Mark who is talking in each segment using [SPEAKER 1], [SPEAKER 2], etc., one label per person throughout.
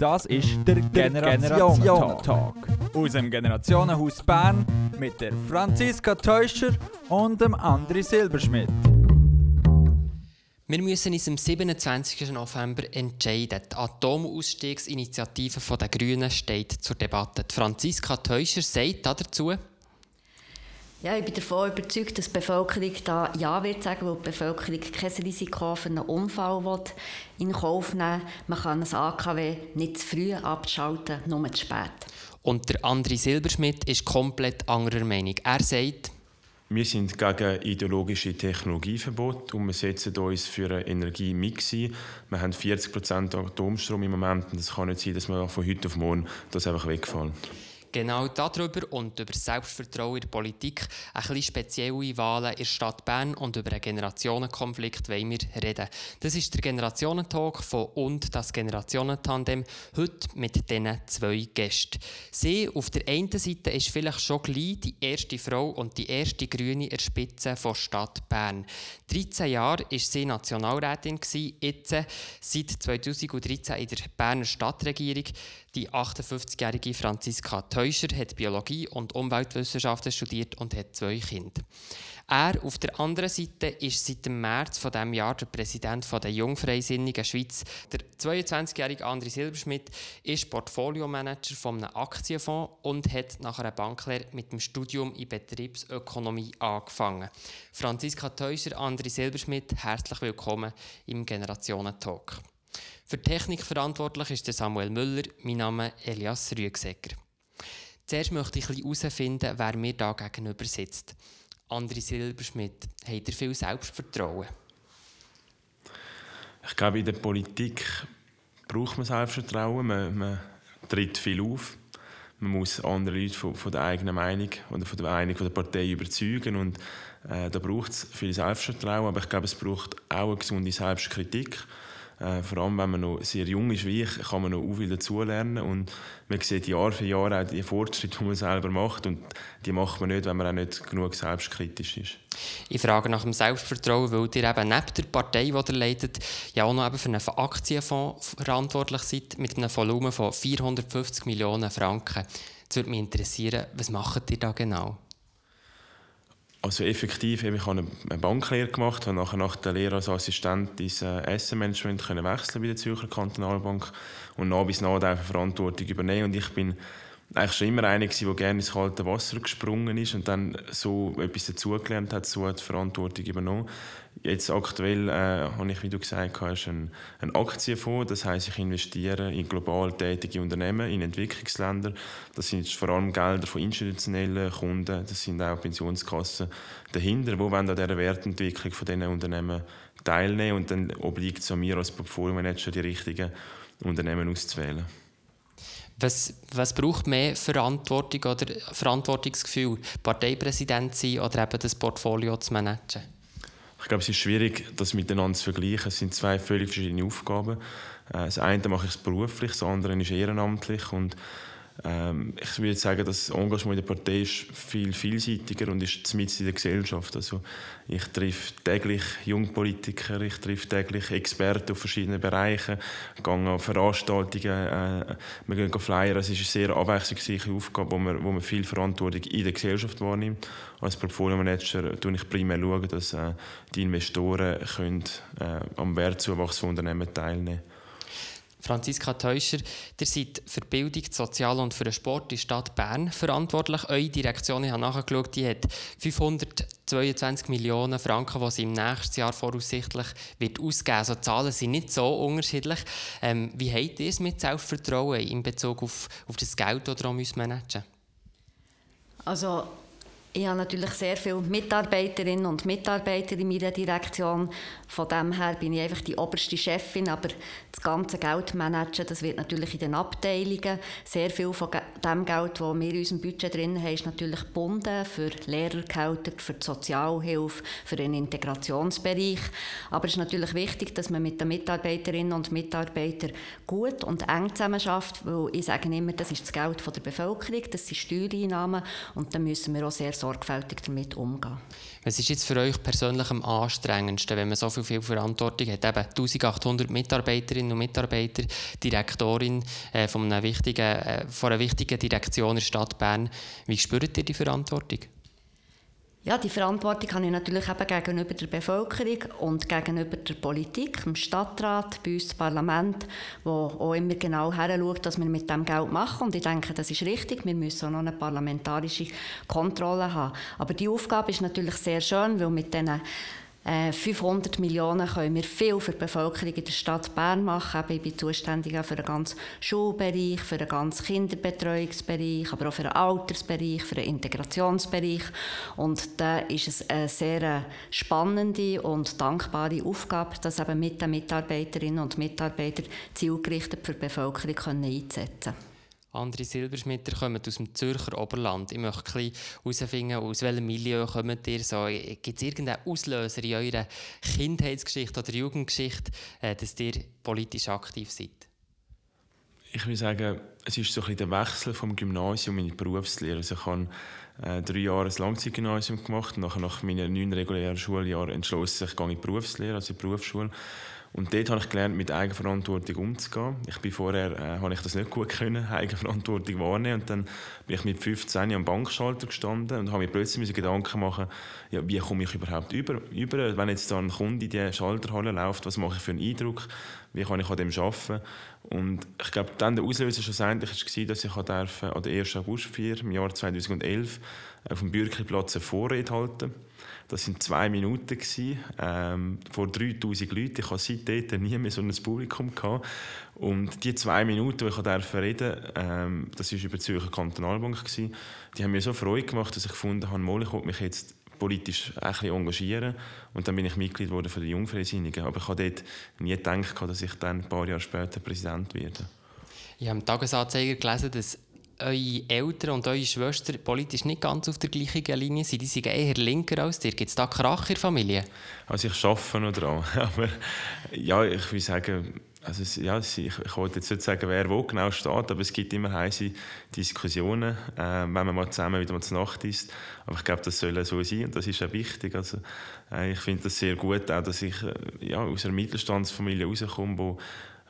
[SPEAKER 1] Das ist der Generationen-Talk. Aus dem Generationenhaus Bern mit der Franziska Teuscher und dem André Silberschmidt.
[SPEAKER 2] Wir müssen uns am 27. November entscheiden. Die Atomausstiegsinitiative der Grünen steht zur Debatte. Die Franziska Teuscher sagt dazu,
[SPEAKER 3] ja, ich bin davon überzeugt, dass die Bevölkerung da Ja wird sagen, weil die Bevölkerung kein Risiko für einen Unfall will in Kauf nehmen Man kann ein AKW nicht zu früh abschalten, nur zu spät.
[SPEAKER 2] Und der André Silberschmidt ist komplett anderer Meinung. Er sagt,
[SPEAKER 4] wir sind gegen ideologische Technologieverbot und wir setzen uns für einen Energiemix ein. Wir haben 40% Atomstrom im Moment und es kann nicht sein, dass wir von heute auf morgen das einfach wegfallen.
[SPEAKER 2] Genau darüber und über Selbstvertrauen in der Politik, ein bisschen spezielle Wahlen in der Stadt Bern und über einen Generationenkonflikt wollen wir reden. Das ist der Generationentalk von «Und das Generationentandem», heute mit diesen zwei Gästen. Sie auf der einen Seite ist vielleicht schon gleich die erste Frau und die erste Grüne in der Spitze von Stadt Bern. 13 Jahre war sie Nationalrätin, jetzt seit 2013 in der Berner Stadtregierung. Die 58-jährige Franziska Teuscher hat Biologie und Umweltwissenschaften studiert und hat zwei Kinder. Er auf der anderen Seite ist seit dem März von dem Jahr der Präsident der Jungfreisinnigen Schweiz. Der 22-jährige André Silberschmidt ist Portfoliomanager von einem Aktienfonds und hat nach einer Banklehre mit dem Studium in Betriebsökonomie angefangen. Franziska Teuscher, André Silberschmidt, herzlich willkommen im Generationentalk. Für Technik verantwortlich ist Samuel Müller, mein Name Elias Rüegsecker. Zuerst möchte ich herausfinden, wer mir da gegenüber sitzt. André Silberschmidt, habt ihr viel Selbstvertrauen?
[SPEAKER 4] Ich glaube, in der Politik braucht man Selbstvertrauen. Man, man tritt viel auf. Man muss andere Leute von, von, der eigenen Meinung oder von der Meinung der Partei überzeugen. Und äh, da braucht es viel Selbstvertrauen. Aber ich glaube, es braucht auch eine gesunde Selbstkritik. Äh, vor allem, wenn man noch sehr jung ist wie ich, kann man noch viel dazulernen und man sieht Jahr für Jahr auch die Fortschritte, die man selber macht und die macht man nicht, wenn man auch nicht genug selbstkritisch ist.
[SPEAKER 2] Ich frage nach dem Selbstvertrauen, weil ihr eben neben der Partei, die ihr leitet, ja auch noch eben für einen Aktienfonds verantwortlich seid mit einem Volumen von 450 Millionen Franken. Jetzt würde mich interessieren, was macht ihr da genau?
[SPEAKER 4] Also effektiv, ich habe eine Banklehre gemacht, habe nachher nach der Lehre als Assistent ins Asset-Management wechseln bei der Zürcher Kantonalbank und nach bis nach Verantwortung übernehmen. Und ich bin eigentlich schon immer einer der gerne ins kalte Wasser gesprungen ist und dann so etwas dazugelernt hat, so die Verantwortung übernommen. Jetzt aktuell äh, habe ich, wie du gesagt hast, einen, einen Aktienfonds. Das heißt, ich investiere in global tätige Unternehmen, in Entwicklungsländer. Das sind vor allem Gelder von institutionellen Kunden. Das sind auch Pensionskassen dahinter, wo an dieser Wertentwicklung von diesen Unternehmen teilnehmen. Und dann obliegt es an mir als Portfolio-Manager, die richtigen Unternehmen auszuwählen.
[SPEAKER 2] Was, was braucht mehr Verantwortung oder Verantwortungsgefühl? Parteipräsident sein oder eben das Portfolio zu managen?
[SPEAKER 4] Ich glaube, es ist schwierig, das miteinander zu vergleichen. Es sind zwei völlig verschiedene Aufgaben. Äh, das eine mache ich beruflich, das andere ist ehrenamtlich. Und ähm, ich würde sagen, das Engagement in der Partei ist viel vielseitiger und ist mit in der Gesellschaft. Also ich treffe täglich Jungpolitiker, ich treffe täglich Experten auf verschiedenen Bereichen, gehe an Veranstaltungen, äh, wir gehen flyern. Es ist eine sehr abwechslungsreiche Aufgabe, wo man, wo man viel Verantwortung in der Gesellschaft wahrnimmt. Als Portfolio-Manager schaue ich primär, schauen, dass äh, die Investoren können, äh, am Wertzuwachs von Unternehmen teilnehmen können.
[SPEAKER 2] Franziska Teuscher, ihr seid für Bildung, Sozial und für den Sport in der Stadt Bern verantwortlich. Eure Direktion, ich habe nachgeschaut, die hat 522 Millionen Franken, die sie im nächsten Jahr voraussichtlich wird ausgeben Also die Zahlen sind nicht so unterschiedlich. Ähm, wie habt ihr es mit Selbstvertrauen in Bezug auf, auf das Geld, das ihr managen müsst?
[SPEAKER 3] Also ich habe natürlich sehr viele Mitarbeiterinnen und Mitarbeiter in meiner Direktion. Von dem her bin ich einfach die oberste Chefin, aber das ganze Geld managen, das wird natürlich in den Abteilungen. Sehr viel von dem Geld, das wir in unserem Budget drin haben, ist natürlich gebunden für Lehrergehälter, für die Sozialhilfe, für den Integrationsbereich. Aber es ist natürlich wichtig, dass man mit den Mitarbeiterinnen und Mitarbeitern gut und eng zusammenarbeitet, weil ich sage immer, das ist das Geld der Bevölkerung, das sind Steuereinnahmen und da müssen wir auch sehr sorgfältig damit umgehen.
[SPEAKER 2] Was ist jetzt für euch persönlich am anstrengendsten, wenn man so viel, viel Verantwortung hat? Eben 1800 Mitarbeiterinnen und Mitarbeiter, Direktorin äh, von, einer wichtigen, äh, von einer wichtigen Direktion in der Stadt Bern. Wie spürt ihr die Verantwortung?
[SPEAKER 3] Ja, die Verantwortung habe ich natürlich eben gegenüber der Bevölkerung und gegenüber der Politik, dem Stadtrat, bei uns das Parlament, wo auch immer genau heranschaut, was wir mit dem Geld machen. Und ich denke, das ist richtig. Wir müssen auch noch eine parlamentarische Kontrolle haben. Aber die Aufgabe ist natürlich sehr schön, weil mit diesen 500 äh, Millionen können wir viel für die Bevölkerung in der Stadt Bern machen. Ich bin zuständig für den ganzen Schulbereich, für den ganzen Kinderbetreuungsbereich, aber auch für den Altersbereich, für den Integrationsbereich. Und da ist es eine sehr spannende und dankbare Aufgabe, das eben mit den Mitarbeiterinnen und Mitarbeitern zielgerichtet für die Bevölkerung einzusetzen können.
[SPEAKER 2] Andere Silberschmitter kommen aus dem Zürcher Oberland. Ich möchte herausfinden, aus welchem Milieu kommt ihr so. Gibt es irgendeinen Auslöser in eurer Kindheitsgeschichte oder Jugendgeschichte, äh, dass ihr politisch aktiv seid?
[SPEAKER 4] Ich würde sagen, es ist so ein der Wechsel vom Gymnasium in die Berufslehre. Also ich habe äh, drei Jahre ein Langzeitgymnasium gemacht und nach meinen neun regulären Schuljahren entschlossen, ich gehe in die Berufslehre, also in die Berufsschule. Und dort habe ich gelernt, mit Eigenverantwortung umzugehen. Ich bin vorher, äh, habe ich das nicht gut können, Eigenverantwortung wahrnehmen. Und dann bin ich mit 15 am Bankschalter gestanden und habe mir plötzlich Gedanken machen, ja, wie komme ich überhaupt über, über, wenn jetzt da ein Kunde in die Schalterhalle läuft, was mache ich für einen Eindruck, wie kann ich an dem arbeiten. Und ich glaube, dann der Auslöser schlussendlich war, dass ich an der 1. Augustfeier im Jahr 2011 auf dem Bürgerplatz eine Vorrede halten das waren zwei Minuten gewesen, ähm, vor 3000 Leuten. Ich hatte seitdem nie mehr so ein Publikum gehabt. Und die zwei Minuten, die ich reden durfte, ähm, das war über die Zürcher Kantonalbank, gewesen, die haben mir so Freude gemacht, dass ich gefunden habe, ich mich jetzt politisch ein engagieren. Und dann bin ich Mitglied geworden von der Jungfreisinnigen. Aber ich habe dort nie gedacht, dass ich dann ein paar Jahre später Präsident werde.
[SPEAKER 2] Ich habe im Tagesanzeiger gelesen, dass eure Eltern und eure Schwester politisch nicht ganz auf der gleichen Linie sind. Die sind eher linker als dir. Gibt es da Krach in der Familie?
[SPEAKER 4] Also ich arbeite noch dran. Aber ja, ich würde sagen, also, ja, ich, ich wollte jetzt nicht sagen, wer wo genau steht, aber es gibt immer heiße Diskussionen, äh, wenn man mal zusammen wieder mal zur Nacht ist. Aber ich glaube, das soll so sein und das ist auch wichtig. Also, äh, ich finde das sehr gut, auch, dass ich äh, ja, aus einer Mittelstandsfamilie rauskomme,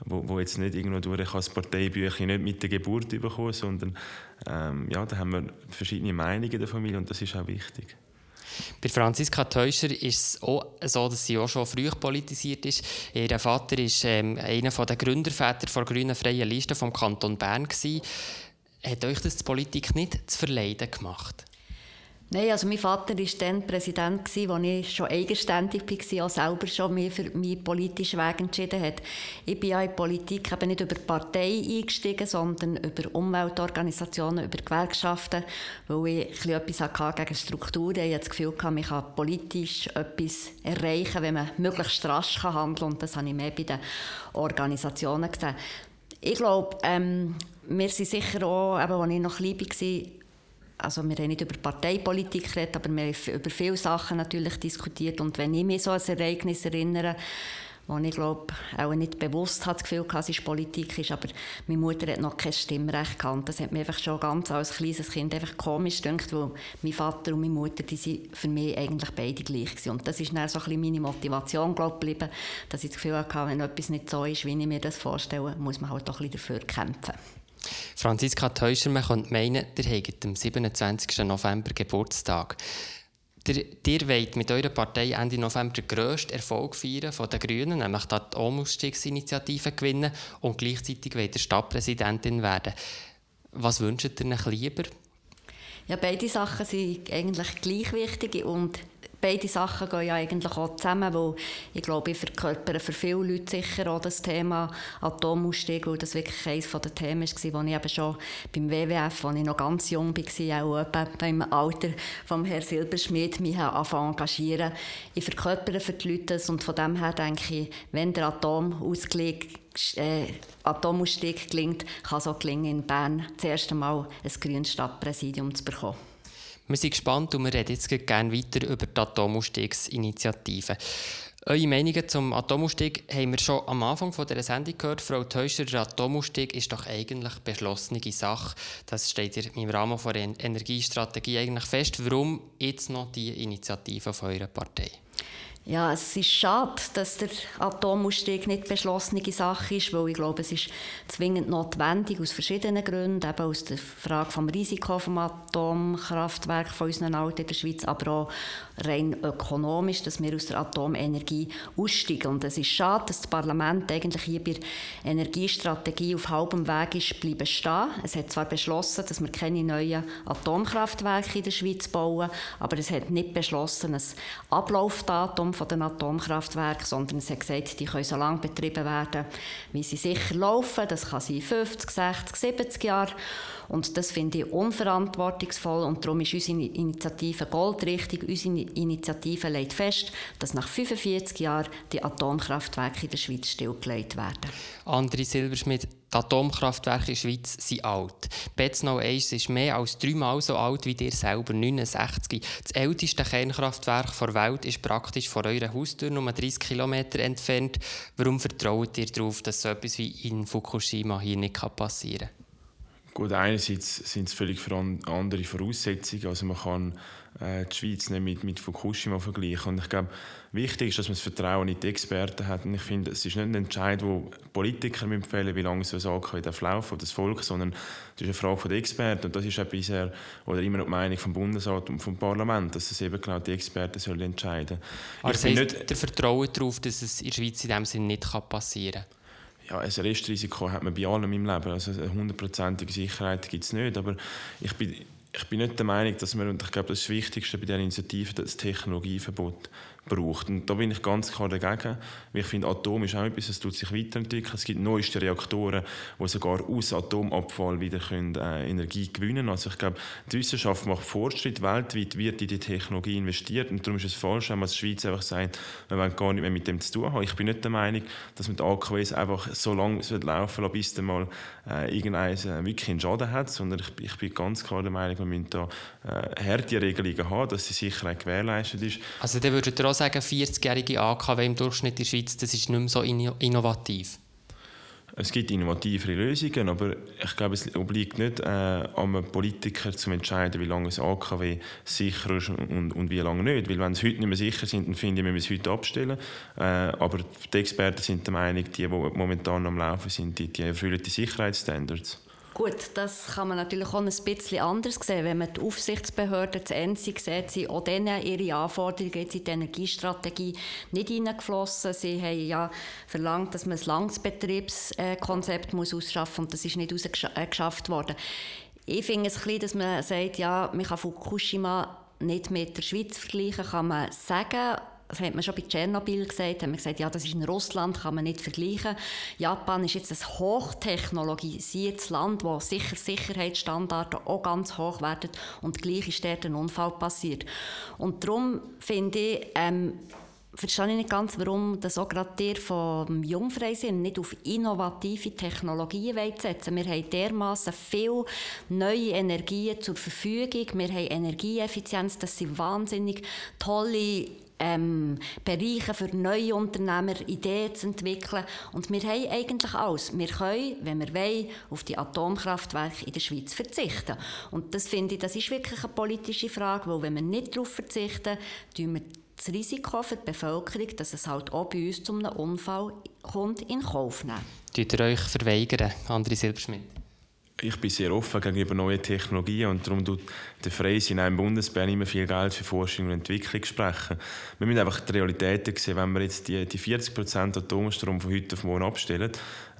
[SPEAKER 4] wo, wo jetzt nicht irgendwo durch ich das Parteibüchlein nicht mit der Geburt bekommen, sondern ähm, ja, da haben wir verschiedene Meinungen in der Familie und das ist auch wichtig.
[SPEAKER 2] Bei Franziska Teuscher ist es auch so, dass sie auch schon früh politisiert ist. Ihr Vater war ähm, einer der Gründerväter der Grünen Freien Liste vom Kanton Bern. Gewesen. Hat euch das die Politik nicht zu verleiden gemacht?
[SPEAKER 3] Nein, also mein Vater war dann Präsident, als ich schon eigenständig war, auch selber schon mehr für meinen politischen Weg entschieden hat. Ich bin ja in die Politik eben nicht über die Partei eingestiegen, sondern über Umweltorganisationen, über Gewerkschaften, weil ich etwas hatte gegen Strukturen. Ich hatte das Gefühl, man kann politisch etwas erreichen, wenn man möglichst rasch handeln kann. Und das habe ich mehr bei den Organisationen gesehen. Ich glaube, ähm, wir sind sicher auch, eben, als ich noch klein war, also wir haben nicht über Parteipolitik geredet, aber wir haben über viele Sachen natürlich diskutiert. Und wenn ich mich so an ein Ereignis erinnere, wo ich glaube, auch nicht bewusst hat das Gefühl hatte, es Politik ist, aber meine Mutter hat noch kein Stimmrecht gehabt. Das hat mir einfach schon ganz als kleines Kind einfach komisch gedacht, weil mein Vater und meine Mutter, die sind für mich eigentlich beide gleich gewesen. Und das ist dann so ein meine Motivation glaube geblieben, dass ich das Gefühl hatte, wenn etwas nicht so ist, wie ich mir das vorstelle, muss man halt auch ein bisschen dafür kämpfen.
[SPEAKER 2] Franziska Teuscher, man könnte meinen, ihr habt am 27. November Geburtstag. Ihr, ihr wollt mit eurer Partei Ende November den grössten Erfolg feiern von den Grünen, nämlich die Atomausstiegsinitiative gewinnen und gleichzeitig wollt ihr Stadtpräsidentin werden. Was wünscht ihr euch lieber?
[SPEAKER 3] Ja, beide Sachen sind eigentlich gleich wichtig und beide Sachen gehen ja eigentlich auch zusammen, weil ich glaube, ich verkörpere für viele Leute sicher auch das Thema Atomausstieg, weil das wirklich eines der Themen war, wo ich eben schon beim WWF, als ich noch ganz jung war, auch etwa beim Alter von Herrn Silberschmidt, mich engagieren. Ich verkörpere für die Leute das und von dem her denke ich, wenn der Atomausstieg äh, Atomausstieg gelingt, kann es auch gelingen, in Bern das erste Mal ein grünes Stadtpräsidium zu bekommen.
[SPEAKER 2] Wir sind gespannt und wir reden jetzt gerne weiter über die Atomausstiegsinitiative. Eure Meinungen zum Atomausstieg haben wir schon am Anfang von dieser Sendung gehört. Frau Teuscher, der Atomausstieg ist doch eigentlich eine beschlossene Sache. Das steht im Rahmen der Energiestrategie eigentlich fest. Warum jetzt noch die Initiative von eurer Partei?
[SPEAKER 3] Ja, es ist schade, dass der Atomausstieg nicht beschlossene Sache ist, weil ich glaube, es ist zwingend notwendig aus verschiedenen Gründen, eben aus der Frage vom Risiko vom Atomkraftwerk von unseren Alten in der Schweiz, aber auch rein ökonomisch, dass wir aus der Atomenergie aussteigen. Und es ist schade, dass das Parlament eigentlich hier bei der Energiestrategie auf halbem Weg ist bleiben stehen. Es hat zwar beschlossen, dass wir keine neuen Atomkraftwerke in der Schweiz bauen, aber es hat nicht beschlossen, ein Ablaufdatum von den Atomkraftwerken, sondern es hat gesagt, die können so lange betrieben werden, wie sie sicher laufen. Das kann sein 50, 60, 70 Jahre. Und das finde ich unverantwortungsvoll und darum ist unsere Initiative goldrichtig. Unsere Initiative legt fest, dass nach 45 Jahren die Atomkraftwerke in der Schweiz stillgelegt werden.
[SPEAKER 2] André Silberschmidt, die Atomkraftwerke in der Schweiz sind alt. Betznau 1 ist mehr als dreimal so alt wie dir selber, 69. Das älteste Kernkraftwerk der Welt ist praktisch vor eurer Haustür, nur 30 km entfernt. Warum vertraut ihr darauf, dass so etwas wie in Fukushima hier nicht passieren kann?
[SPEAKER 4] Gut, einerseits sind es völlig andere Voraussetzungen. Also man kann äh, die Schweiz nicht mit, mit Fukushima vergleichen. Und ich glaube, wichtig ist, dass man das Vertrauen in die Experten hat. Und ich finde, es ist nicht ein Entscheid, wo Politiker empfehlen, wie lange so ein AKW darf laufen oder das Volk, sondern es ist eine Frage der Experten. Und das ist auch bisher oder immer noch die Meinung vom Bundesrat und vom Parlament, dass es eben genau die Experten sollen entscheiden.
[SPEAKER 2] Aber ich das heißt, nicht, der Vertrauen darauf, dass es in der Schweiz in dem Sinne nicht passieren kann?
[SPEAKER 4] ja, ein Restrisiko hat man bei allem im Leben. Also eine hundertprozentige Sicherheit gibt es nicht. Aber ich bin, ich bin nicht der Meinung, dass wir, und ich glaube, das, das Wichtigste bei dieser Initiative das Technologieverbot braucht. Und da bin ich ganz klar dagegen, weil ich finde, Atom ist auch etwas, das tut sich weiterentwickeln. Es gibt neueste Reaktoren, die sogar aus Atomabfall wieder können, äh, Energie gewinnen. Also ich glaube, die Wissenschaft macht Fortschritt. Weltweit wird in die Technologie investiert und darum ist es falsch, wenn man als Schweiz einfach sagt, wir wollen gar nicht mehr mit dem zu tun haben. Ich bin nicht der Meinung, dass man die AKWs einfach so lange laufen lassen, bis dann mal äh, irgendeins äh, wirklich einen Schaden hat, sondern ich, ich, bin ganz klar der Meinung, wir müssen da äh, harte Regelungen haben, dass die Sicherheit gewährleistet ist.
[SPEAKER 2] Also dann würdet ihr sagen, 40-jährige AKW im Durchschnitt in der Schweiz, das ist nicht mehr so innovativ?
[SPEAKER 4] Es gibt innovativere Lösungen, aber ich glaube, es obliegt nicht äh, einem Politiker zu entscheiden, wie lange ein AKW sicher ist und, und, wie lange nicht. Weil wenn es heute nicht mehr sicher sind, dann finde ich, wir müssen es heute abstellen. Äh, aber die Experten sind der Meinung, die, die momentan am Laufen sind, die, die erfüllen die Sicherheitsstandards.
[SPEAKER 3] Gut, das kann man natürlich auch ein bisschen anders sehen. Wenn man die Aufsichtsbehörde, das ENSI sieht, sind auch denen ihre Anforderungen jetzt in die Energiestrategie nicht hineingeflossen. Sie haben ja verlangt, dass man ein Langbetriebskonzept muss ausschaffen muss und das ist nicht ausgeschafft worden. Ich finde es ein bisschen, dass man sagt, ja, man kann Fukushima nicht mit der Schweiz vergleichen, kann man sagen, das hat man schon bei Tschernobyl gesagt, haben wir gesagt, ja, das ist in Russland, kann man nicht vergleichen. Japan ist jetzt ein hochtechnologisiertes Land, wo sicher Sicherheitsstandards auch ganz hoch werden und gleich ist dort ein Unfall passiert. Und darum finde ich, ähm, verstehe ich nicht ganz, warum das auch gerade der vom Jungfreisinn nicht auf innovative Technologien setzen Wir haben dermaßen viel neue Energien zur Verfügung. Wir haben Energieeffizienz, das sind wahnsinnig tolle ähm, Bereiche für neue Unternehmer, Ideen zu entwickeln. Und wir haben eigentlich alles. Wir können, wenn wir wollen, auf die Atomkraftwerke in der Schweiz verzichten. Und das finde ich, das ist wirklich eine politische Frage, weil wenn wir nicht darauf verzichten, tun wir das Risiko für die Bevölkerung, dass es halt auch bei uns zu einem Unfall kommt, in Kauf nehmen.
[SPEAKER 2] Tut ihr euch verweigern, André Silberschmidt?
[SPEAKER 4] Ich bin sehr offen gegenüber neuen Technologien und darum tut der Freis in einem Bundesbär immer viel Geld für Forschung und Entwicklung sprechen. Wir müssen einfach die Realität sehen, wenn wir jetzt die, die 40% Atomstrom von heute auf morgen abstellen,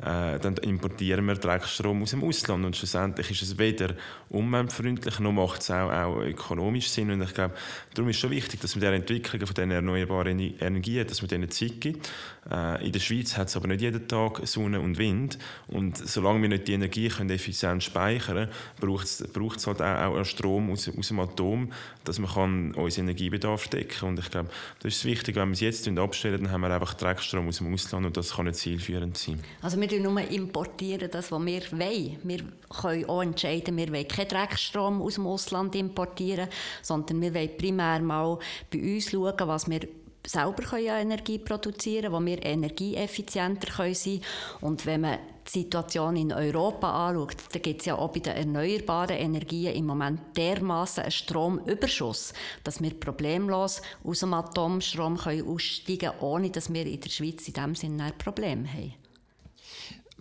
[SPEAKER 4] äh, dann importieren wir Dreckstrom aus dem Ausland und schlussendlich ist es weder umweltfreundlich noch macht es auch, auch ökonomisch Sinn und ich glaube, darum ist es schon wichtig, dass man der Entwicklung von diesen erneuerbaren Energien, dass man denen Zeit gibt. Äh, in der Schweiz hat es aber nicht jeden Tag Sonne und Wind und solange wir nicht die Energie können effizient speichern können, braucht es halt auch, auch Strom aus, aus dem Atom, dass man kann unseren Energiebedarf decken kann. Und ich glaube, das ist wichtig, wenn wir es jetzt abstellen, dann haben wir einfach Dreckstrom aus dem Ausland und das kann nicht zielführend sein.
[SPEAKER 3] Also wir nur importieren das, was wir wollen. Wir können auch entscheiden, wir wollen keinen Dreckstrom aus dem Ausland importieren, sondern wir wollen primär mal bei uns schauen, was wir selber Energie produzieren können, wo wir energieeffizienter sein können. Und wenn man die Situation in Europa anschaut, dann gibt es ja auch bei den erneuerbaren Energien im Moment dermaßen einen Stromüberschuss, dass wir problemlos aus dem Atomstrom aussteigen können, ohne dass wir in der Schweiz in diesem Sinne ein Problem haben.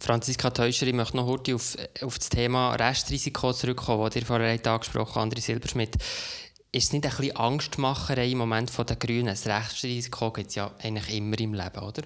[SPEAKER 2] Franziska Teuscher, ich möchte noch kurz auf, auf das Thema Restrisiko zurückkommen, das ihr vorher angesprochen habt, André Silberschmidt. Ist es nicht ein bisschen Angstmacherei im Moment von den Grünen? Das Restrisiko gibt es ja eigentlich immer im Leben, oder?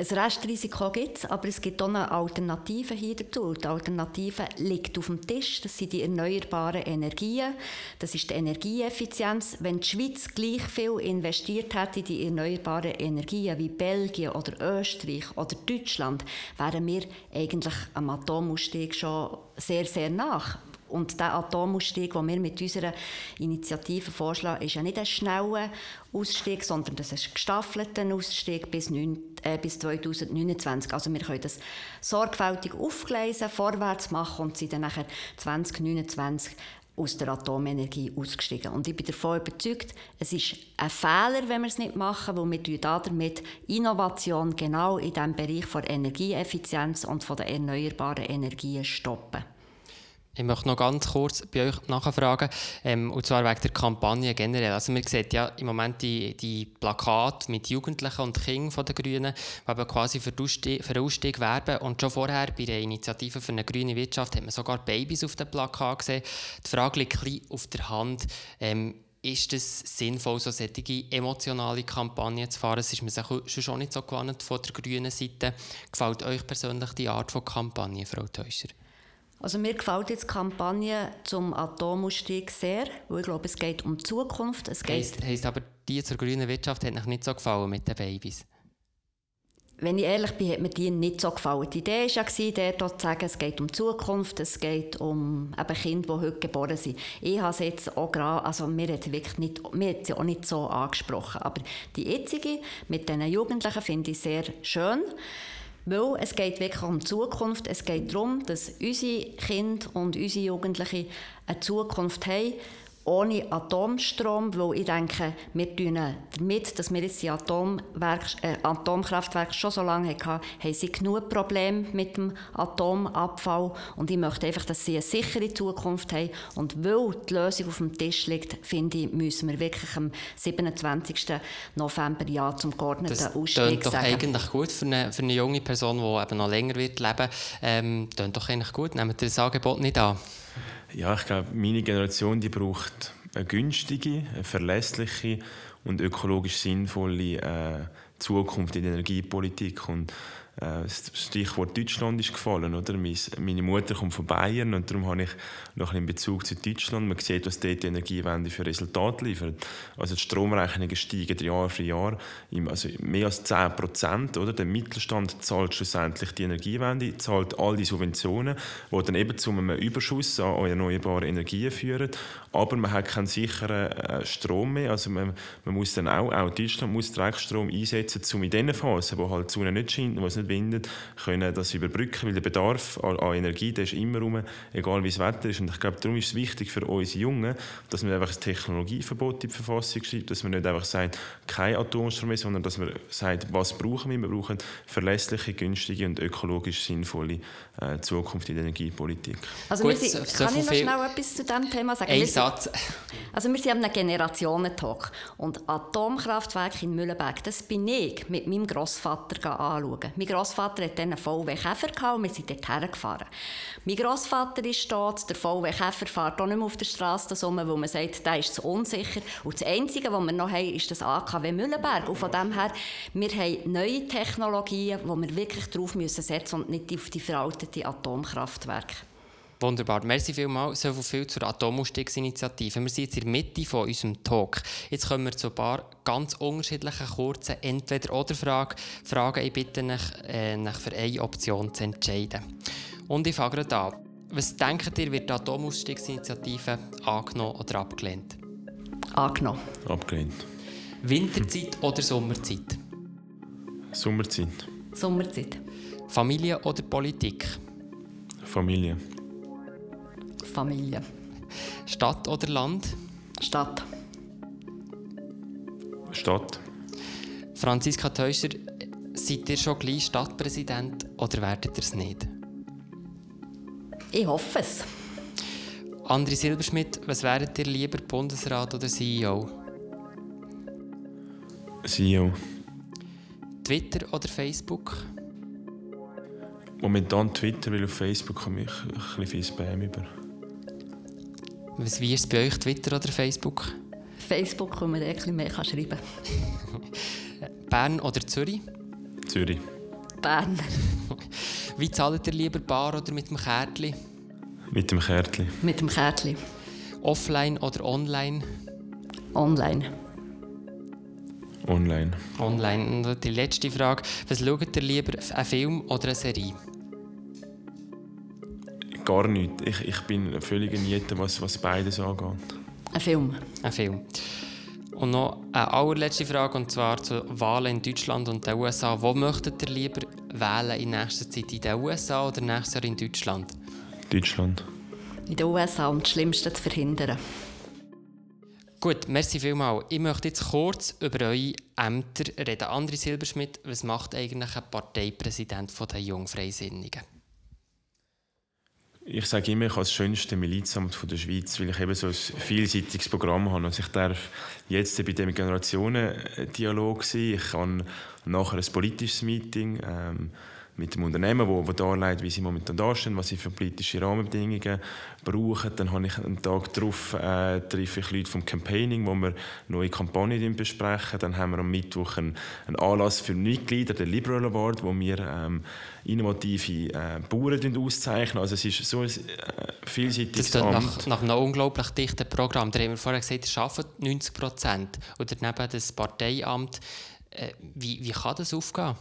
[SPEAKER 3] Ein Restrisiko gibt es, aber es gibt auch eine Alternative hier dazu. Die Alternative liegt auf dem Tisch. Das sind die erneuerbaren Energien. Das ist die Energieeffizienz. Wenn die Schweiz gleich viel investiert hätte in die erneuerbaren Energien wie Belgien oder Österreich oder Deutschland, wären wir eigentlich am Atomausstieg schon sehr, sehr nach. Und der Atomausstieg, den wir mit unserer Initiative vorschlagen, ist ja nicht ein schneller Ausstieg, sondern das ist ein gestaffelter Ausstieg bis, 9, äh, bis 2029. Also wir können das sorgfältig aufgleisen, vorwärts machen und sind dann nachher 2029 aus der Atomenergie ausgestiegen. Und ich bin davon überzeugt, es ist ein Fehler, wenn wir es nicht machen, weil wir damit Innovation genau in diesem Bereich von Energieeffizienz und von den erneuerbaren Energien stoppen.
[SPEAKER 2] Ich möchte noch ganz kurz bei euch nachfragen, ähm, und zwar wegen der Kampagne generell. Also man sieht ja im Moment die, die Plakate mit Jugendlichen und Kindern den Grünen, die quasi für den, Ausstieg, den werben. Und schon vorher bei der Initiative für eine grüne Wirtschaft hat man sogar Babys auf dem Plakat gesehen. Die Frage liegt ein auf der Hand. Ähm, ist es sinnvoll, so solche emotionale Kampagnen zu fahren? Das ist mir schon, schon nicht so gewohnt von der grünen Seite. Gefällt euch persönlich die Art von Kampagne, Frau Teuscher?
[SPEAKER 3] Also mir gefällt jetzt die Kampagne zum Atomausstieg sehr, weil ich glaube, es geht um die Zukunft. Es geht
[SPEAKER 2] heisst, heisst aber, die zur grünen Wirtschaft hat euch nicht so gefallen mit den Babys?
[SPEAKER 3] Wenn ich ehrlich bin, hat mir die nicht so gefallen. Die Idee war ja, dort zu sagen, es geht um die Zukunft, es geht um eben Kinder, die heute geboren sind. Ich habe es jetzt auch gerade, also mir hat wirklich nicht, mir hat sie auch nicht so angesprochen. Aber die jetzige mit diesen Jugendlichen finde ich sehr schön. Weil es geht wirklich um die Zukunft. Es geht darum, dass unsere Kinder und unsere Jugendlichen eine Zukunft haben, ohne Atomstrom, weil ich denke, wir tun damit, dass wir jetzt die Atomwerk, äh, Atomkraftwerke schon so lange hatten, haben sie genug Probleme mit dem Atomabfall und ich möchte einfach, dass sie eine sichere Zukunft haben und weil die Lösung auf dem Tisch liegt, finde ich, müssen wir wirklich am 27. November ja zum geordneten das Ausstieg
[SPEAKER 2] doch sagen. eigentlich gut für eine, für eine junge Person, die eben noch länger wird leben wird. Ähm, doch eigentlich gut. Nehmt ihr das Angebot nicht an?
[SPEAKER 4] Ja, ich glaube, meine Generation die braucht eine günstige, eine verlässliche und ökologisch sinnvolle äh, Zukunft in der Energiepolitik. Und das Stichwort Deutschland ist gefallen. Oder? Meine Mutter kommt von Bayern und darum habe ich noch einen Bezug zu Deutschland. Man sieht, was dort die Energiewende für Resultate liefert. Also die Stromrechnungen steigen Jahr für Jahr. Also mehr als 10 Prozent. Der Mittelstand zahlt schlussendlich die Energiewende, zahlt all die Subventionen, die dann eben zu einem Überschuss an erneuerbaren Energien führen. Aber man hat keinen sicheren äh, Strom mehr. Also man, man muss dann auch, auch Deutschland muss Dreckstrom einsetzen, um in diesen Phasen, wo halt die Sonne nicht scheint, wo es nicht windet, können das überbrücken, weil der Bedarf an, an Energie, der ist immer rum, egal wie das Wetter ist. Und ich glaube, darum ist es wichtig für uns Jungen, dass man einfach ein Technologieverbot in die Verfassung schreibt, dass man nicht einfach sagt, kein Atomstrom mehr, sondern dass man sagt, was brauchen wir? Wir brauchen verlässliche, günstige und ökologisch sinnvolle äh, Zukunft in der Energiepolitik.
[SPEAKER 3] Also Gut, sind, so kann ich noch schnell etwas zu diesem Thema sagen?
[SPEAKER 2] Ein Satz.
[SPEAKER 3] Also wir sind einem Generationentalk und Atomkraftwerke in Mühlenberg, das bin ich mit meinem Grossvater anschauen. Mein Grossvater hatte einen VW Käfer und wir sind dort hergefahren. Mein Grossvater ist dort, der VW Käfer fährt auch nicht mehr auf der Straße rum, wo man sagt, der ist zu unsicher. Und das Einzige, was wir noch haben, ist das AKW Mühlenberg. Und von dem her, wir haben neue Technologien, die wir wirklich drauf müssen setzen und nicht auf die veralteten Atomkraftwerke.
[SPEAKER 2] Wunderbar. Merci vielmals. So viel zur Atomausstiegsinitiative. Wir sind jetzt in der Mitte von unserem Talk. Jetzt kommen wir zu ein paar ganz unterschiedlichen, kurzen Entweder-Oder-Fragen. Fragen. Ich bitte euch, äh, für eine Option zu entscheiden. Und ich fange gerade an. Was denkt ihr, wird die Atomausstiegsinitiative angenommen oder abgelehnt?
[SPEAKER 3] Angenommen.
[SPEAKER 4] Abgelehnt.
[SPEAKER 2] Winterzeit oder Sommerzeit?
[SPEAKER 4] Sommerzeit.
[SPEAKER 3] Sommerzeit.
[SPEAKER 2] Familie oder Politik?
[SPEAKER 4] Familie.
[SPEAKER 3] Familie.
[SPEAKER 2] Stadt oder Land?
[SPEAKER 3] Stadt.
[SPEAKER 4] Stadt.
[SPEAKER 2] Franziska Teuscher, seid ihr schon gleich Stadtpräsident oder werdet ihr es nicht?
[SPEAKER 3] Ich hoffe es.
[SPEAKER 2] André Silberschmidt, was wäret ihr lieber, Bundesrat oder CEO?
[SPEAKER 4] CEO.
[SPEAKER 2] Twitter oder Facebook?
[SPEAKER 4] Momentan Twitter, weil auf Facebook komme ich ein bisschen viel Spam über.
[SPEAKER 2] Was, wie ist es bei euch, Twitter oder Facebook?
[SPEAKER 3] Facebook, wo man ein bisschen mehr schreiben kann.
[SPEAKER 2] Bern oder Zürich?
[SPEAKER 4] Zürich.
[SPEAKER 3] Bern.
[SPEAKER 2] Wie zahlt ihr lieber bar oder mit dem Kärtchen?
[SPEAKER 4] Mit dem Kärtchen.
[SPEAKER 3] Mit dem Kärtchen.
[SPEAKER 2] Offline oder online?
[SPEAKER 3] Online.
[SPEAKER 4] Online.
[SPEAKER 2] Online. Und die letzte Frage. Was schaut ihr lieber, einen Film oder eine Serie?
[SPEAKER 4] Gar nicht. Ich, ich bin völlig Niete, was, was beides angeht.
[SPEAKER 3] Ein Film.
[SPEAKER 2] Ein Film. Und noch eine allerletzte Frage, und zwar zu Wahlen in Deutschland und den USA. Wo möchtet ihr lieber wählen in nächster Zeit? In den USA oder nächstes Jahr in Deutschland?
[SPEAKER 4] Deutschland.
[SPEAKER 3] In den USA, um das Schlimmste zu verhindern.
[SPEAKER 2] Gut, merci vielmals. Ich möchte jetzt kurz über eure Ämter reden. André Silberschmidt, was macht eigentlich ein Parteipräsident der Jungfreisinnigen?
[SPEAKER 4] Ich sage immer, ich habe das schönste Milizamt der Schweiz, weil ich eben so ein vielseitiges Programm habe. Also ich darf jetzt bei dem Generationendialog sein. Ich kann nachher ein politisches Meeting ähm, mit dem Unternehmen, wo, wo darlegt, wie sie momentan dastehen, was sie für politische Rahmenbedingungen brauchen. Dann habe ich einen Tag darauf äh, treffe ich Leute vom Campaigning, wo wir neue Kampagnen besprechen. Dann haben wir am Mittwoch einen, einen Anlass für Mitglieder, den Liberal Award, wo wir ähm, innovative äh, Bauern auszeichnen. Also es ist so ein äh, vielseitiges
[SPEAKER 2] das Amt. Nach, nach einem unglaublich dichten Programm. Da haben wir vorher gesagt, ihr arbeitet 90 Prozent. Oder neben das Parteiamt. Äh, wie, wie kann das aufgehen?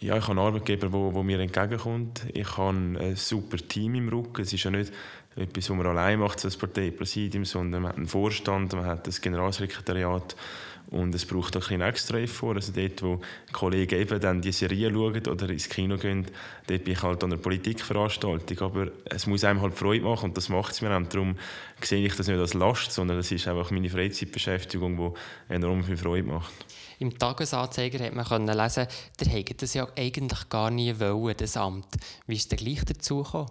[SPEAKER 4] Ja, ich habe einen Arbeitgeber, der, der mir entgegenkommt. Ich habe ein super Team im Rücken. Es ist ja nicht etwas, was man allein macht, das Parteipräsidium, sondern man hat einen Vorstand, man hat das Generalsekretariat und es braucht auch ein extra Effort. Also dort, wo Kollegen eben dann die Serie schauen oder ins Kino gehen, dort bin ich halt an einer Politikveranstaltung. Aber es muss einem halt Freude machen und das macht es mir auch. Darum sehe ich das nicht als Last, sondern es ist einfach meine Freizeitbeschäftigung, die enorm viel Freude macht.
[SPEAKER 2] Im Tagesanzeiger hat man können lesen, der hätte das ja eigentlich gar nie wollen, das Amt. Wie ist der gleich dazu gekommen?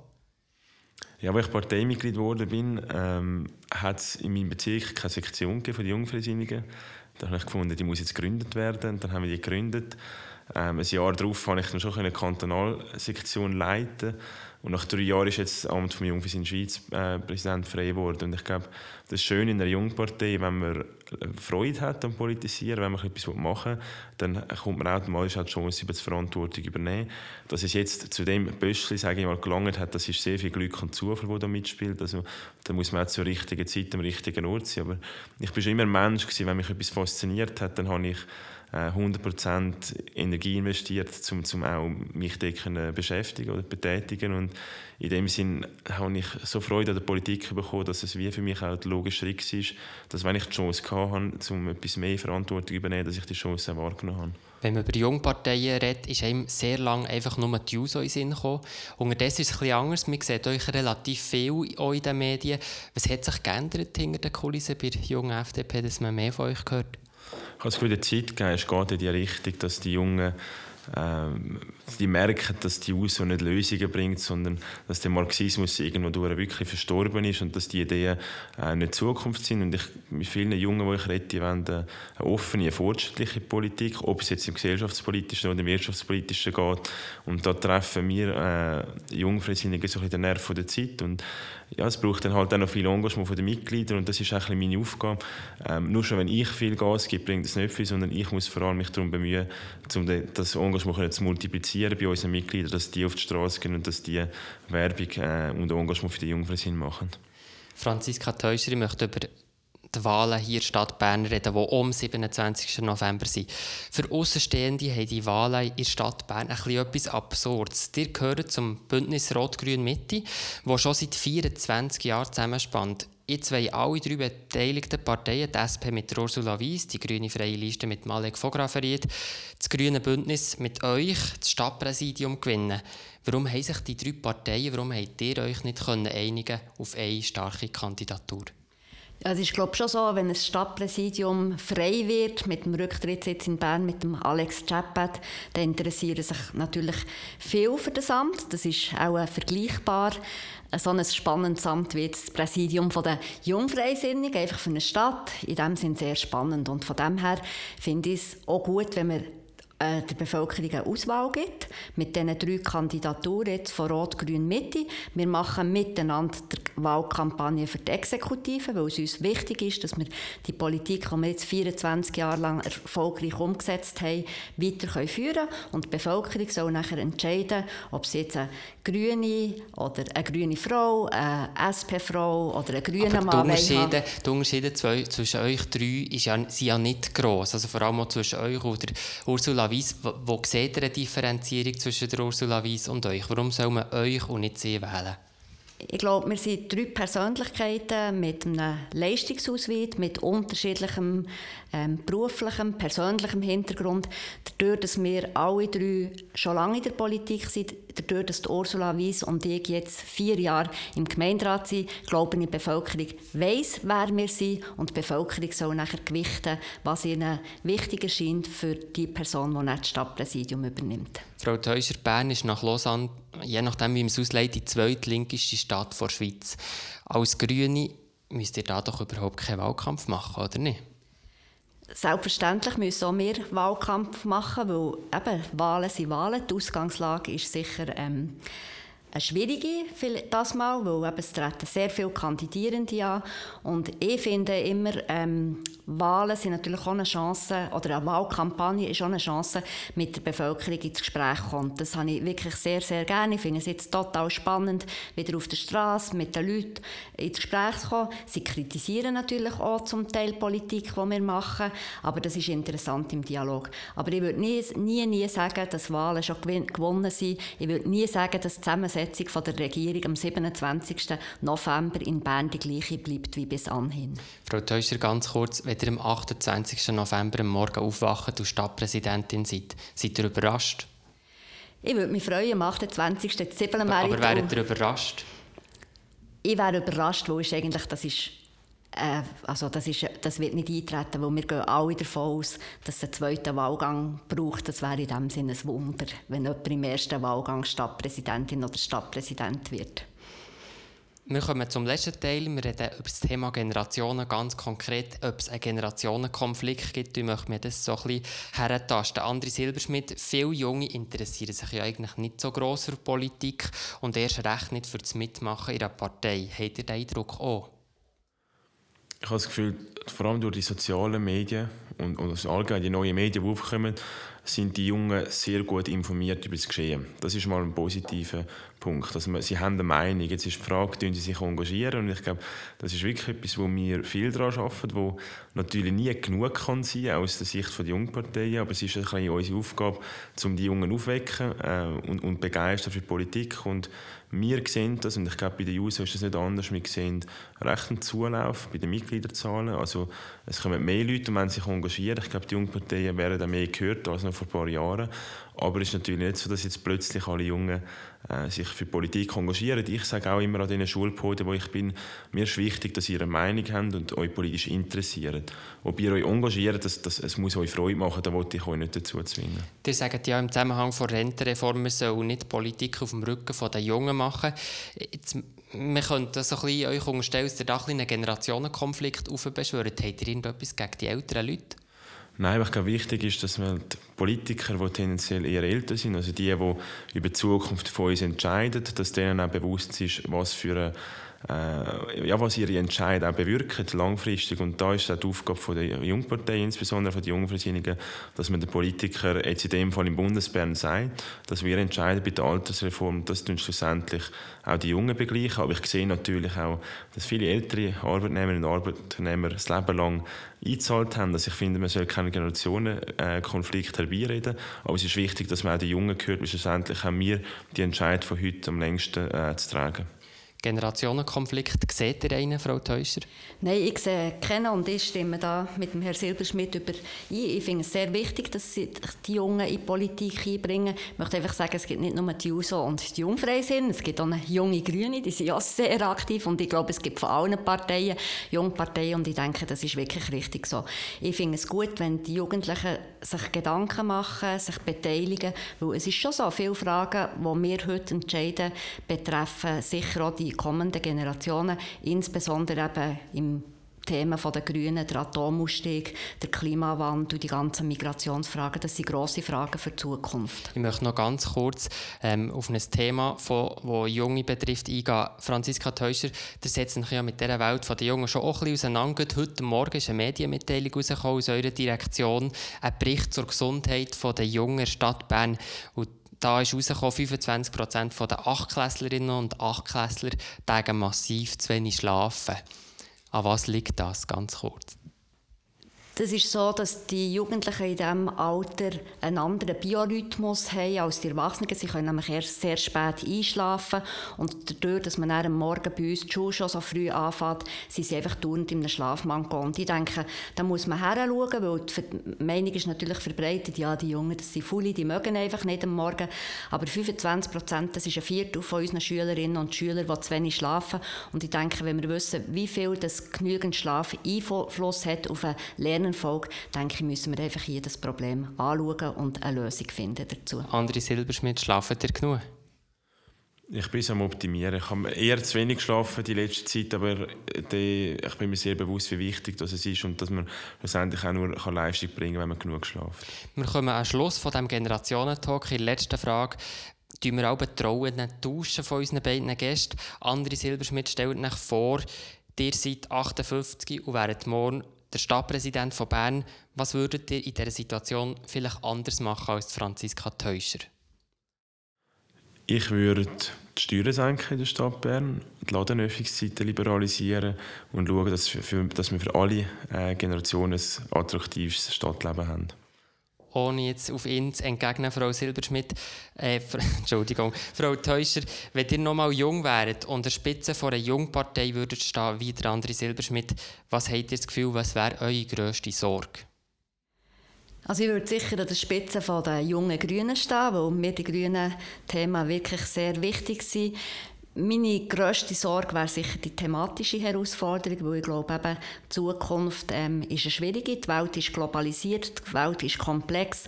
[SPEAKER 4] Ja, als ich Parteimitglied geworden bin, ähm, hat es in meinem Bezirk keine Sektion von den Jungfreisinnigen. Da habe ich gefunden, die muss jetzt gegründet werden. Dann haben wir die gegründet. Ähm, ein Jahr darauf konnte ich dann schon eine Kantonalsektion leiten. Und nach drei Jahren ist jetzt das Amt vom Jungfreisin Schweiz äh, Präsident frei geworden. Und ich glaube, das ist schön in einer Jungpartei, wenn man Freude hat am Politisieren, wenn man etwas machen will, dann kommt man automatisch die Chance, über die Verantwortung übernehmen. Dass es jetzt zu dem Böschli, sage ich mal, gelangt hat, das ist sehr viel Glück und Zufall, der da mitspielt. Also, da muss man auch zur richtigen Zeit am richtigen Ort sein. Aber ich bin schon immer ein Mensch gewesen, wenn mich etwas fasziniert hat, dann habe ich 100% äh, Energie investiert, um zum auch mich dort beschäftigen oder betätigen. Und in dem Sinn habe ich so Freude an der Politik bekommen, dass es wie für mich auch der logische Schritt ist, dass wenn ich die Chance hatte, um etwas mehr Verantwortung zu übernehmen, dass ich die Chance wahrgenommen habe.
[SPEAKER 2] Wenn man über Jungparteien redet, ist einem sehr lange einfach nur die JUSO in den Sinn gekommen. Unterdessen ist es etwas anders. Man sieht euch relativ viel in den Medien. Was hat sich geändert hinter den Kulissen bei der jungen FDP, dass man mehr von euch hört?
[SPEAKER 4] Ich habe das Gefühl, die Zeit gegeben, es geht in die Richtung, dass die Jungen ähm, die merken, dass die USO nicht Lösungen bringt, sondern dass der Marxismus irgendwo wirklich verstorben ist und dass die Ideen äh, nicht Zukunft sind. Und ich, mit vielen Jungen, die ich rede, die wollen eine offene, fortschrittliche Politik, ob es jetzt im gesellschaftspolitischen oder im wirtschaftspolitischen geht. Und da treffen wir äh, Jungfreisinnigen so den Nerv der Zeit. Und ja, es braucht dann halt auch noch viel Engagement von den Mitgliedern und das ist eigentlich meine Aufgabe. Ähm, nur schon wenn ich viel Gas gebe, bringt das nicht viel, sondern ich muss vor allem mich darum bemühen, um das Engagement zu multiplizieren bei unseren Mitgliedern, dass die auf die Straße gehen und dass die Werbung äh, und Engagement für die Jungfrauen machen.
[SPEAKER 2] Franziska Teuscher, möchte über die Wahlen hier in der Stadt Bern reden, die am 27. November sind. Für Außenstehende haben die Wahlen in der Stadt Bern etwas Absurdes. Die gehören zum Bündnis Rot-Grün Mitte, das schon seit 24 Jahren zusammenspannt. Jetzt wollen alle drei beteiligten Parteien, die SP mit Ursula Weiss, die Grüne Freie Liste mit Malek Vograferiet, das Grüne Bündnis mit euch, das Stadtpräsidium gewinnen. Warum haben sich die drei Parteien, warum habt ihr euch nicht einigen auf eine starke Kandidatur?
[SPEAKER 3] Also ich glaube schon so, wenn ein Stadtpräsidium frei wird mit dem Rücktritt jetzt in Bern mit dem Alex Chapat, dann interessieren sich natürlich viel für das Amt. Das ist auch vergleichbar so ein spannendes Amt wie das Präsidium der Jungfreisinnigen, einfach für eine Stadt. In dem sind sehr spannend und von dem her finde ich es auch gut, wenn wir äh, der Bevölkerung eine Auswahl gibt, mit diesen drei Kandidaturen jetzt von Rot, Grün, Mitte. Wir machen miteinander die Wahlkampagne für die Exekutive, weil es uns wichtig ist, dass wir die Politik, die wir jetzt 24 Jahre lang erfolgreich umgesetzt haben, weiter führen können. Und die Bevölkerung soll nachher entscheiden, ob sie jetzt eine grüne oder eine grüne Frau, eine SP-Frau oder eine grüne
[SPEAKER 2] Mann die Unterschiede, die Unterschiede zwischen euch drei ist ja, sind ja nicht gross. Also vor allem auch zwischen euch oder Ursula Weiss. Wo, wo seht ihr eine Differenzierung zwischen der Ursula Weiss und euch? Warum soll man euch und nicht sie wählen?
[SPEAKER 3] Ich glaube, wir sind drei Persönlichkeiten mit einem Leistungsausweis, mit unterschiedlichem ähm, beruflichem, persönlichem Hintergrund. Dadurch, dass wir alle drei schon lange in der Politik sind, dadurch, dass Ursula Weiss und ich jetzt vier Jahre im Gemeinderat sind, glaube ich, die Bevölkerung weiss, wer wir sind und die Bevölkerung soll nachher gewichten, was ihnen wichtig erscheint für die Person, die das Stadtpräsidium übernimmt.
[SPEAKER 2] Frau Teuscher, Bern ist nach Lausanne, je nachdem wie man es auslegt, die zweitlinkeste Stadt der Schweiz. Als Grüne müsst ihr da doch überhaupt keinen Wahlkampf machen, oder nicht?
[SPEAKER 3] Selbstverständlich müssen auch wir Wahlkampf machen, weil eben, Wahlen sind Wahlen. Die Ausgangslage ist sicher ähm, eine schwierige das Mal, weil eben, es treten sehr viele Kandidierende an. Und ich finde immer, ähm, Wahlen sind natürlich auch eine Chance, oder eine Wahlkampagne ist auch eine Chance, mit der Bevölkerung ins Gespräch zu kommen. Das habe ich wirklich sehr, sehr gerne. Ich finde es jetzt total spannend, wieder auf der Straße mit den Leuten ins Gespräch zu kommen. Sie kritisieren natürlich auch zum Teil Politik, die wir machen, aber das ist interessant im Dialog. Aber ich würde nie, nie, nie sagen, dass Wahlen schon gewonnen sind. Ich würde nie sagen, dass die Zusammensetzung von der Regierung am 27. November in Bern die gleiche bleibt wie bis anhin.
[SPEAKER 2] Frau Teuscher, ganz kurz, wenn ihr am 28. November am Morgen aufwacht und Stadtpräsidentin seid, seid ihr überrascht?
[SPEAKER 3] Ich würde mich freuen, am 28.
[SPEAKER 2] Zwiebeln Aber wäret ihr überrascht?
[SPEAKER 3] Ich wäre überrascht, wo ist eigentlich, das ist also das, ist, das wird nicht eintreten, weil wir gehen alle davon aus, dass es einen zweiten Wahlgang braucht. Das wäre in dem Sinne ein Wunder, wenn jemand im ersten Wahlgang Stadtpräsidentin oder Stadtpräsident wird.
[SPEAKER 2] Wir kommen zum letzten Teil. Wir reden über das Thema Generationen, ganz konkret, ob es einen Generationenkonflikt gibt. Ich möchte mir das so ein bisschen herentasten. André Silberschmidt, viele Junge interessieren sich ja eigentlich nicht so gross für Politik und erst recht nicht für das Mitmachen in einer Partei. Habt ihr den Eindruck auch?
[SPEAKER 4] Ich habe das Gefühl, vor allem durch die sozialen Medien und, und allgemein die neuen Medien, die aufkommen, sind die Jungen sehr gut informiert über das Geschehen. Das ist mal ein positiver Punkt. Also, sie haben eine Meinung. Jetzt ist die Frage, tun sie sich engagieren? Und ich glaube, das ist wirklich etwas, wo wir viel daran arbeiten, wo natürlich nie genug kann sein aus der Sicht der Jungparteien, aber es ist ein bisschen unsere Aufgabe, um die Jungen aufwecken äh, und, und begeistern für die Politik. Und wir sehen das, und ich glaube, bei den Usern ist das nicht anders, wir sehen rechten Zulauf bei den Mitgliederzahlen. Also es kommen mehr Leute wenn sich engagieren. Ich glaube, die Jungparteien werden da mehr gehört als noch vor ein paar Jahren. Aber es ist natürlich nicht so, dass jetzt plötzlich alle Jungen äh, sich für Politik engagieren. Ich sage auch immer an den Schulpoden, wo ich bin, mir ist wichtig, dass ihr eine Meinung habt und euch politisch interessiert. Ob ihr euch engagiert, das, das, es muss euch Freude machen, da wollte ich euch nicht dazu zwingen.
[SPEAKER 2] Ihr sagt ja im Zusammenhang von Rentenreformen soll nicht Politik auf dem Rücken der Jungen machen. Jetzt, man könnte so ein bisschen euch unterstellen, dass ihr da ein einen Generationenkonflikt aufbeschwört. Habt ihr irgendetwas gegen die älteren Leute?
[SPEAKER 4] Nein, was glaube, wichtig ist, dass wir die Politiker, die tendenziell eher älter sind, also die, die über die Zukunft von uns entscheiden, dass denen auch bewusst ist, was für eine äh, ja, was ihre Entscheidungen auch bewirken, langfristig. Und da ist auch die Aufgabe der Jungpartei, insbesondere von den Jungfreisinnigen, dass man den Politikern jetzt in dem Fall im Bundesbern sagt, dass wir entscheiden bei der Altersreform, das tun schlussendlich auch die Jungen begleichen. Aber ich sehe natürlich auch, dass viele ältere Arbeitnehmerinnen und Arbeitnehmer das Leben lang eingezahlt haben. Also ich finde, man soll keinen Generationenkonflikt herbeireden, aber es ist wichtig, dass man auch die Jungen hört, weil schlussendlich haben wir die Entscheidung von heute am längsten äh, zu tragen.
[SPEAKER 2] Generationenkonflikt. Seht ihr einen, Frau Teuscher?
[SPEAKER 3] Nein, ich sehe keinen und ich stimme da mit dem Herrn Silberschmidt über ein. Ich finde es sehr wichtig, dass sie die Jungen in die Politik einbringen. Ich möchte einfach sagen, es gibt nicht nur die JUSO und die Jungfreisinn, es gibt auch junge Grüne, die sind auch sehr aktiv und ich glaube, es gibt von allen Parteien Jungparteien und ich denke, das ist wirklich richtig so. Ich finde es gut, wenn die Jugendlichen sich Gedanken machen, sich beteiligen, weil es ist schon so, viele Fragen, die wir heute entscheiden, betreffen sicher auch die kommenden Generationen, insbesondere eben im Thema der Grünen, der Atomausstieg, der Klimawandel, die ganzen Migrationsfragen, das sind grosse Fragen für die Zukunft.
[SPEAKER 2] Ich möchte noch ganz kurz ähm, auf ein Thema, das Junge betrifft, eingehen. Franziska Teuscher, der setzt sich ja mit dieser Welt der Jungen schon auch ein bisschen auseinander. Heute Morgen ist eine Medienmitteilung aus eurer Direktion, ein Bericht zur Gesundheit der jungen Stadt Bern. Und da ist herausgekommen, 25% der Achtklässlerinnen und Achtklässler tägen massiv zu wenig schlafen. An was liegt das, ganz kurz?
[SPEAKER 3] Das ist so, dass die Jugendlichen in diesem Alter einen anderen Biorhythmus haben als die Erwachsenen. Sie können nämlich erst sehr spät einschlafen. Und dadurch, dass man am Morgen bei uns die Schule schon so früh anfängt, sind sie einfach dauernd in einem Schlafmangel. Und ich denke, da muss man heranschauen, weil die Meinung ist natürlich verbreitet, ja, die Jungen, das sind Fully, die mögen einfach nicht am Morgen. Aber 25 Prozent, das ist ein Viertel von unseren Schülerinnen und Schülern, die zu wenig schlafen. Und ich denke, wenn wir wissen, wie viel das genügend Schlaf Einfluss hat auf eine Lern Folge, denke ich, müssen wir einfach hier das Problem anschauen und eine Lösung finden dazu.
[SPEAKER 2] André Silberschmidt, schlafen ihr genug?
[SPEAKER 4] Ich bin am Optimieren. Ich habe eher zu wenig geschlafen die letzte Zeit, aber die, ich bin mir sehr bewusst, wie wichtig das ist und dass man letztendlich auch nur Leistung bringen kann, wenn man genug schläft.
[SPEAKER 2] Wir kommen am Schluss von diesem Generationentalk. In der letzten Frage tun wir auch betrauen, tauschen von unseren beiden Gästen. André Silberschmidt stellt euch vor, ihr seid 58 und wäret morgen der Stadtpräsident von Bern, was würdet ihr in dieser Situation vielleicht anders machen als Franziska Teuscher?
[SPEAKER 4] Ich würde die Steuern senken in der Stadt Bern, die Ladenöffnungszeiten liberalisieren und schauen, dass, wir für alle äh, Generationen ein attraktives Stadtleben haben
[SPEAKER 2] ohne jetzt auf ihn zu entgegnen, Frau Silberschmidt, äh, Entschuldigung, Frau Teuscher, wenn ihr noch mal jung wäret und der Spitze von einer Jungpartei würdet stehen, wie der andere Silberschmidt, was habt ihr das Gefühl, was wäre eure grösste Sorge?
[SPEAKER 3] Also ich würde sicher an der Spitze der jungen Grünen stehen, weil mir die grünen Themen wirklich sehr wichtig sind. Meine grösste Sorge wäre sicher die thematische Herausforderung, weil ich glaube, eben, die Zukunft ähm, ist eine schwierige. Die Welt ist globalisiert, die Welt ist komplex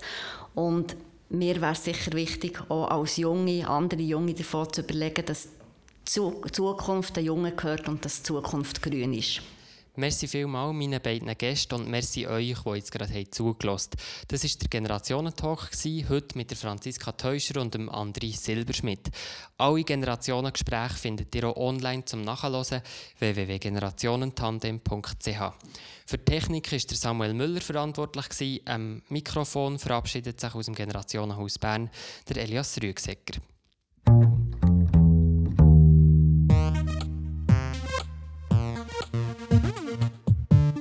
[SPEAKER 3] und mir wäre sicher wichtig, auch als Junge, andere Junge davon zu überlegen, dass die Zukunft den Jungen gehört und dass die Zukunft grün ist.
[SPEAKER 2] Merci vielmals meinen beiden Gästen und merci euch, die jetzt gerade zugelassen haben. Das war der Generationentalk, heute mit der Franziska Teuscher und dem André Silberschmidt. Alle Generationengespräche findet ihr auch online zum Nachhören www.generationentandem.ch. Für die Technik war der Samuel Müller verantwortlich. Am Mikrofon verabschiedet sich aus dem Generationenhaus Bern der Elias Rügsecker.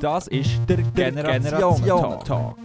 [SPEAKER 1] Das ist der Generation Talk.